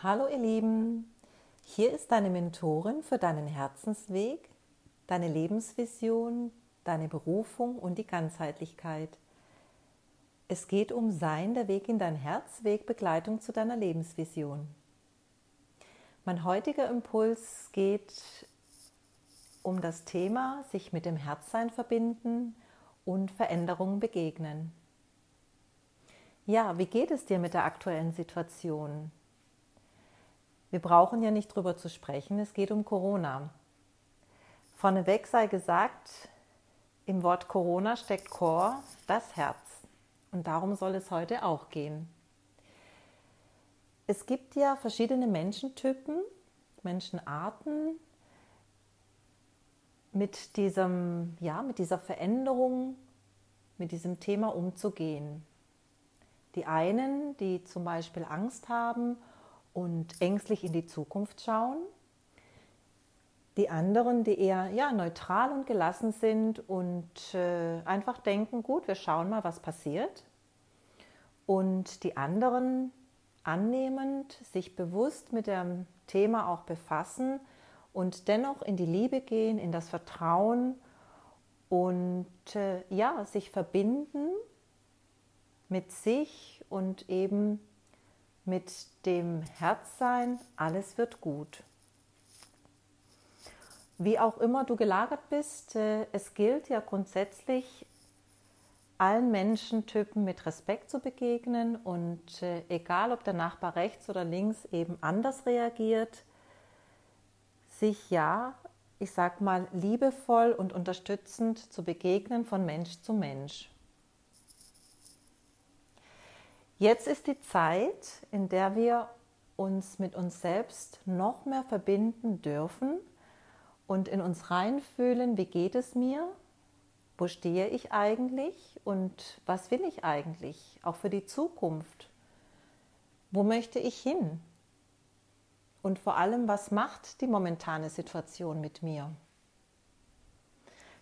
Hallo ihr Lieben, hier ist deine Mentorin für deinen Herzensweg, deine Lebensvision, deine Berufung und die Ganzheitlichkeit. Es geht um Sein, der Weg in dein Herz, Wegbegleitung zu deiner Lebensvision. Mein heutiger Impuls geht um das Thema sich mit dem Herzsein verbinden und Veränderungen begegnen. Ja, wie geht es dir mit der aktuellen Situation? Wir brauchen ja nicht drüber zu sprechen, es geht um Corona. Vorneweg sei gesagt, im Wort Corona steckt Chor, das Herz. Und darum soll es heute auch gehen. Es gibt ja verschiedene Menschentypen, Menschenarten mit, diesem, ja, mit dieser Veränderung, mit diesem Thema umzugehen. Die einen, die zum Beispiel Angst haben und ängstlich in die Zukunft schauen. Die anderen, die eher ja, neutral und gelassen sind und äh, einfach denken, gut, wir schauen mal, was passiert. Und die anderen annehmend, sich bewusst mit dem Thema auch befassen und dennoch in die Liebe gehen, in das Vertrauen und äh, ja, sich verbinden mit sich und eben mit dem Herzsein, alles wird gut. Wie auch immer du gelagert bist, äh, es gilt ja grundsätzlich, allen Menschentypen mit Respekt zu begegnen und äh, egal ob der Nachbar rechts oder links eben anders reagiert, sich ja, ich sag mal, liebevoll und unterstützend zu begegnen von Mensch zu Mensch. Jetzt ist die Zeit, in der wir uns mit uns selbst noch mehr verbinden dürfen und in uns reinfühlen, wie geht es mir, wo stehe ich eigentlich und was will ich eigentlich, auch für die Zukunft. Wo möchte ich hin? Und vor allem, was macht die momentane Situation mit mir?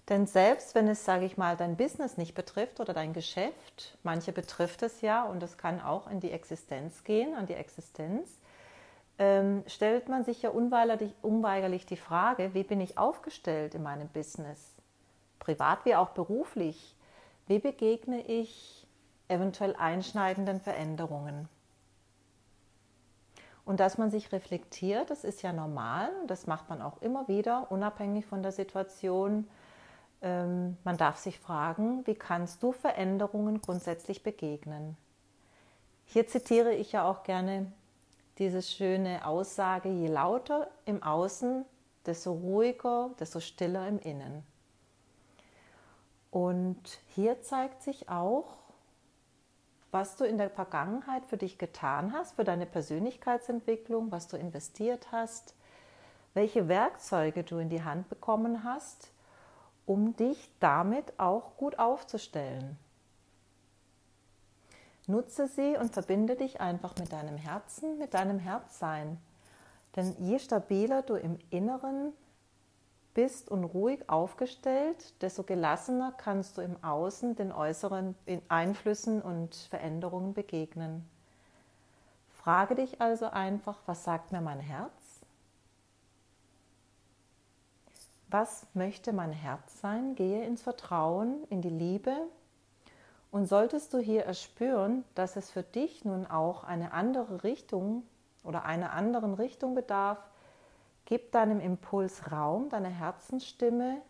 Denn selbst wenn es, sage ich mal, dein Business nicht betrifft oder dein Geschäft, manche betrifft es ja und es kann auch in die Existenz gehen, an die Existenz, ähm, stellt man sich ja unweigerlich, unweigerlich die Frage, wie bin ich aufgestellt in meinem Business, privat wie auch beruflich, wie begegne ich eventuell einschneidenden Veränderungen. Und dass man sich reflektiert, das ist ja normal das macht man auch immer wieder, unabhängig von der Situation, ähm, man darf sich fragen, wie kannst du Veränderungen grundsätzlich begegnen? Hier zitiere ich ja auch gerne diese schöne Aussage, je lauter im Außen, desto ruhiger, desto stiller im Innen. Und hier zeigt sich auch, was du in der Vergangenheit für dich getan hast, für deine Persönlichkeitsentwicklung, was du investiert hast, welche Werkzeuge du in die Hand bekommen hast, um dich damit auch gut aufzustellen. Nutze sie und verbinde dich einfach mit deinem Herzen, mit deinem Herzsein. Denn je stabiler du im Inneren bist und ruhig aufgestellt, desto gelassener kannst du im Außen den äußeren Einflüssen und Veränderungen begegnen. Frage dich also einfach, was sagt mir mein Herz? Was möchte mein Herz sein? Gehe ins Vertrauen, in die Liebe. Und solltest du hier erspüren, dass es für dich nun auch eine andere Richtung oder einer anderen Richtung bedarf, gib deinem Impuls Raum, deiner Herzensstimme,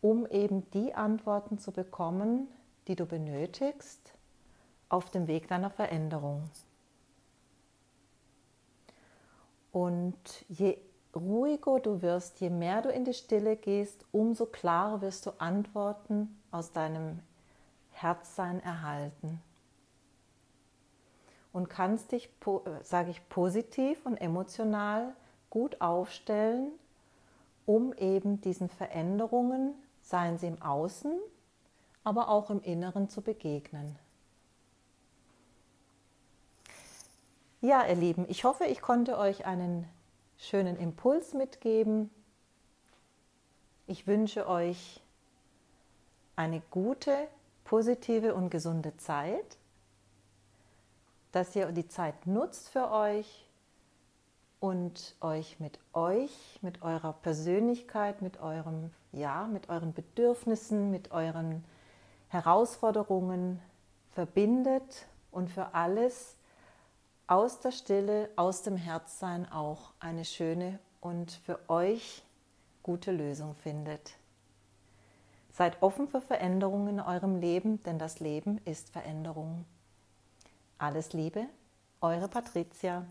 um eben die Antworten zu bekommen, die du benötigst auf dem Weg deiner Veränderung. Und je ruhiger du wirst, je mehr du in die Stille gehst, umso klarer wirst du Antworten aus deinem Herzsein erhalten. Und kannst dich, äh, sage ich, positiv und emotional gut aufstellen, um eben diesen Veränderungen, seien sie im Außen, aber auch im Inneren zu begegnen. Ja, ihr Lieben, ich hoffe, ich konnte euch einen schönen Impuls mitgeben. Ich wünsche euch eine gute, positive und gesunde Zeit, dass ihr die Zeit nutzt für euch, und euch mit euch, mit eurer Persönlichkeit, mit eurem ja, mit euren Bedürfnissen, mit euren Herausforderungen verbindet und für alles aus der Stille, aus dem Herzsein auch eine schöne und für euch gute Lösung findet. Seid offen für Veränderungen in eurem Leben, denn das Leben ist Veränderung. Alles Liebe, eure Patricia.